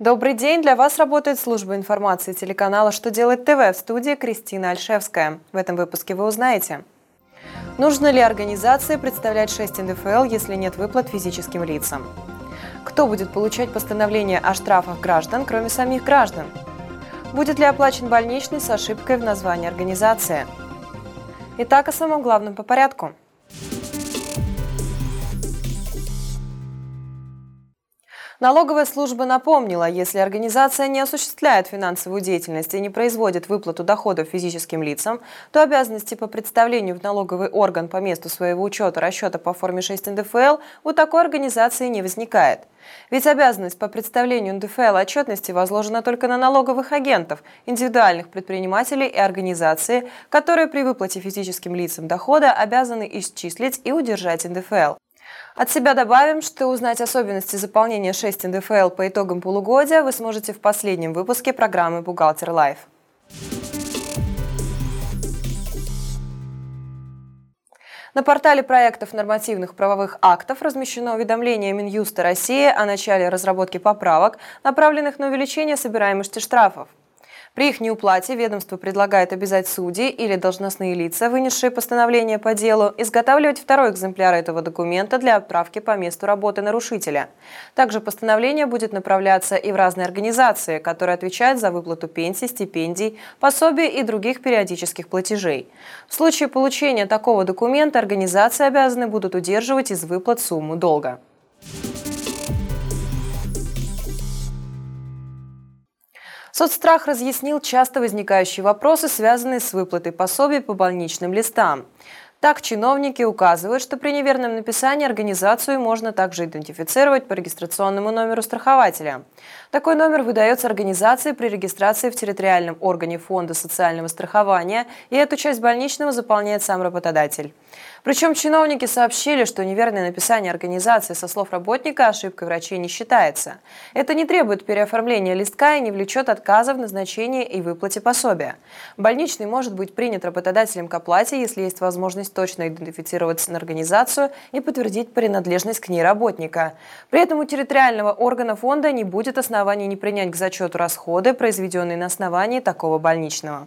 Добрый день! Для вас работает служба информации телеканала «Что делать ТВ» в студии Кристина Альшевская. В этом выпуске вы узнаете. Нужно ли организации представлять 6 НДФЛ, если нет выплат физическим лицам? Кто будет получать постановление о штрафах граждан, кроме самих граждан? Будет ли оплачен больничный с ошибкой в названии организации? Итак, о самом главном по порядку – Налоговая служба напомнила, если организация не осуществляет финансовую деятельность и не производит выплату доходов физическим лицам, то обязанности по представлению в налоговый орган по месту своего учета расчета по форме 6 НДФЛ у такой организации не возникает. Ведь обязанность по представлению НДФЛ отчетности возложена только на налоговых агентов, индивидуальных предпринимателей и организации, которые при выплате физическим лицам дохода обязаны исчислить и удержать НДФЛ. От себя добавим, что узнать особенности заполнения 6 НДФЛ по итогам полугодия вы сможете в последнем выпуске программы «Бухгалтер Live». На портале проектов нормативных правовых актов размещено уведомление Минюста России о начале разработки поправок, направленных на увеличение собираемости штрафов. При их неуплате ведомство предлагает обязать судьи или должностные лица, вынесшие постановление по делу, изготавливать второй экземпляр этого документа для отправки по месту работы нарушителя. Также постановление будет направляться и в разные организации, которые отвечают за выплату пенсий, стипендий, пособий и других периодических платежей. В случае получения такого документа организации обязаны будут удерживать из выплат сумму долга. Соцстрах разъяснил часто возникающие вопросы, связанные с выплатой пособий по больничным листам. Так, чиновники указывают, что при неверном написании организацию можно также идентифицировать по регистрационному номеру страхователя. Такой номер выдается организации при регистрации в территориальном органе Фонда социального страхования, и эту часть больничного заполняет сам работодатель. Причем чиновники сообщили, что неверное написание организации со слов работника ошибкой врачей не считается. Это не требует переоформления листка и не влечет отказа в назначении и выплате пособия. Больничный может быть принят работодателем к оплате, если есть возможность точно идентифицироваться на организацию и подтвердить принадлежность к ней работника. При этом у территориального органа фонда не будет оснований не принять к зачету расходы, произведенные на основании такого больничного.